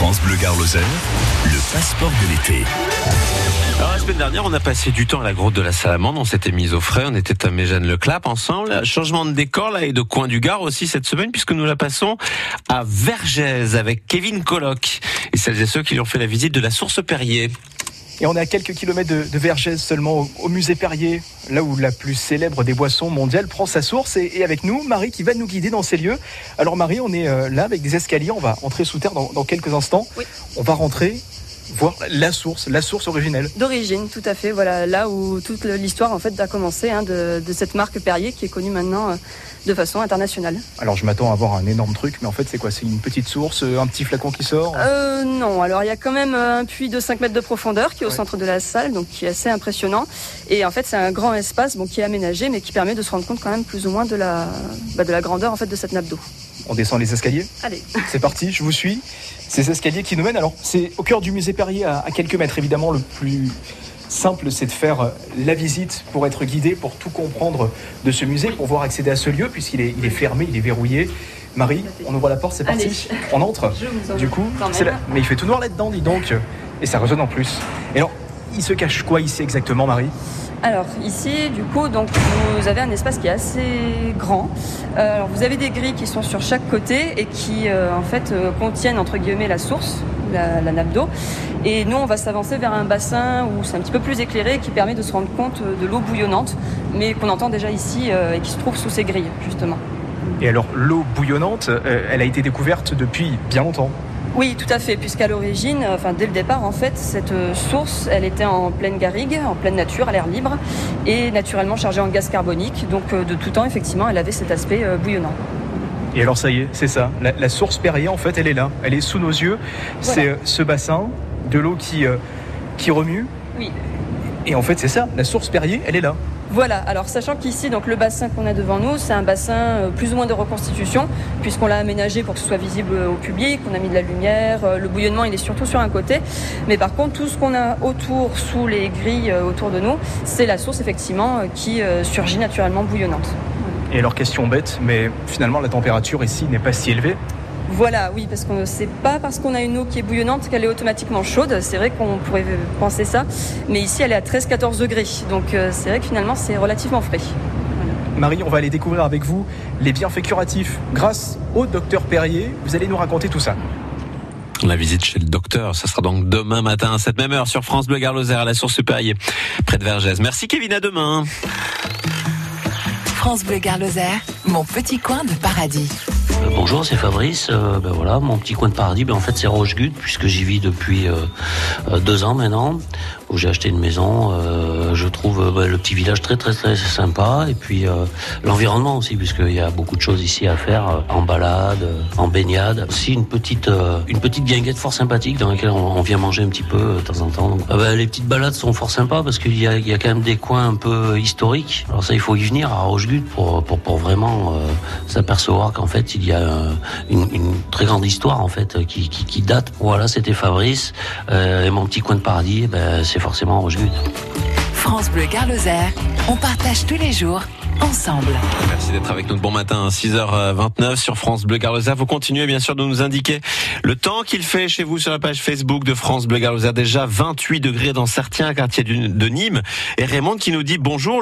France Bleu Gare le passeport de l'été. Alors, la semaine dernière, on a passé du temps à la grotte de la Salamande. On s'était mis au frais. On était à Méjeanne le Clap ensemble. Changement de décor là et de coin du Gard aussi cette semaine puisque nous la passons à Vergès avec Kevin Colloc et celles et ceux qui ont fait la visite de la source Perrier. Et on est à quelques kilomètres de, de Vergès seulement, au, musée Perrier, là où la plus célèbre des boissons mondiales prend sa source. Et, avec nous, Marie qui va nous guider dans ces lieux. Alors Marie, on est euh, là avec des escaliers, on va entrer sous terre dans, dans quelques instants. Oui. On va rentrer voir la source, la source originelle. D'origine, tout à fait. Voilà, là où toute l'histoire en fait a commencé hein, de, de, cette marque Perrier qui est connue maintenant euh, de façon internationale. Alors je m'attends à voir un énorme truc, mais en fait c'est quoi? C'est une petite source, un petit flacon qui sort? Euh, Non, alors il y a quand même un puits de 5 mètres de profondeur qui est au ouais. centre de la salle, donc qui est assez impressionnant. Et en fait c'est un grand espace bon, qui est aménagé, mais qui permet de se rendre compte quand même plus ou moins de la, bah, de la grandeur en fait de cette nappe d'eau. On descend les escaliers Allez. C'est parti, je vous suis. Ces escaliers qui nous mènent, alors c'est au cœur du musée Perrier, à, à quelques mètres évidemment, le plus simple, c'est de faire la visite pour être guidé, pour tout comprendre de ce musée, pour pouvoir accéder à ce lieu, puisqu'il est, il est fermé, il est verrouillé. Marie, on ouvre la porte, c'est parti. Allez. On entre. Du coup, c'est. Mais il fait tout noir là-dedans, dis donc. Et ça résonne en plus. Et alors, il se cache quoi ici exactement, Marie? Alors ici, du coup, donc vous avez un espace qui est assez grand. Euh, alors, vous avez des grilles qui sont sur chaque côté et qui, euh, en fait, euh, contiennent entre guillemets la source, la, la nappe d'eau. Et nous, on va s'avancer vers un bassin où c'est un petit peu plus éclairé, qui permet de se rendre compte de l'eau bouillonnante, mais qu'on entend déjà ici et qui se trouve sous ces grilles, justement. Et alors, l'eau bouillonnante, elle a été découverte depuis bien longtemps? Oui, tout à fait, puisqu'à l'origine, enfin dès le départ, en fait, cette source, elle était en pleine garrigue, en pleine nature, à l'air libre, et naturellement chargée en gaz carbonique. Donc de tout temps, effectivement, elle avait cet aspect euh, bouillonnant. Et alors ça y est, c'est ça. La, la, source Perrier, en fait, elle est là. Elle est sous nos yeux. Voilà. C'est euh, ce bassin, de l'eau qui, euh, qui remue. Oui. Et en fait, c'est ça. La source Perrier, elle est là. Voilà, alors sachant qu'ici, donc le bassin qu'on a devant nous, c'est un bassin euh, plus ou moins de reconstitution, puisqu'on l'a aménagé pour que ce soit visible au public, on a mis de la lumière, euh, le bouillonnement il est surtout sur un côté, mais par contre tout ce qu'on a autour, sous les grilles euh, autour de nous, c'est la source effectivement qui surgit naturellement bouillonnante. Et alors question bête, mais finalement la température ici n'est pas si élevée voilà, oui, parce que c'est pas parce qu'on a une eau qui est bouillonnante qu'elle est automatiquement chaude. C'est vrai qu'on pourrait penser ça, mais ici elle est à 13-14 degrés, donc euh, c'est vrai que finalement c'est relativement frais. Marie, on va aller découvrir avec vous les bienfaits curatifs grâce au docteur Perrier. Vous allez nous raconter tout ça. La visite chez le docteur, ça sera donc demain matin à cette même heure sur France Bleu Gare à la source Perrier, près de Vergès. Merci Kevin, à demain. France Bleu Gare mon petit coin de paradis. Euh, bonjour, c'est Fabrice. Euh, ben voilà, mon petit coin de paradis, ben en fait c'est Rochegut puisque j'y vis depuis euh, deux ans maintenant, où j'ai acheté une maison. Euh, je trouve ben, le petit village très très très sympa et puis l'environnement aussi puisqu'il y a beaucoup de choses ici à faire en balade, en baignade. Aussi une petite une petite guinguette fort sympathique dans laquelle on, vient manger un petit peu de temps en temps. Donc, ben, les petites balades sont fort sympas parce qu'il y a, y a quand même des coins un peu historiques. Alors ça, il faut y venir à Rochegut pour pour pour vraiment s'apercevoir qu'en fait il y a une, une, très grande histoire en fait qui, qui, qui date. Voilà, c'était Fabrice euh, et mon petit coin de paradis, ben, c'est forcément Rochegut. France Bleu Gare on partage tous les jours ensemble. Merci d'être avec nous. Bon matin, 6h29 sur France Bleu Garloser. Vous continuez bien sûr de nous indiquer le temps qu'il fait chez vous sur la page Facebook de France Bleu Garloser. Déjà 28 degrés dans certains quartiers de Nîmes. Et Raymond qui nous dit bonjour.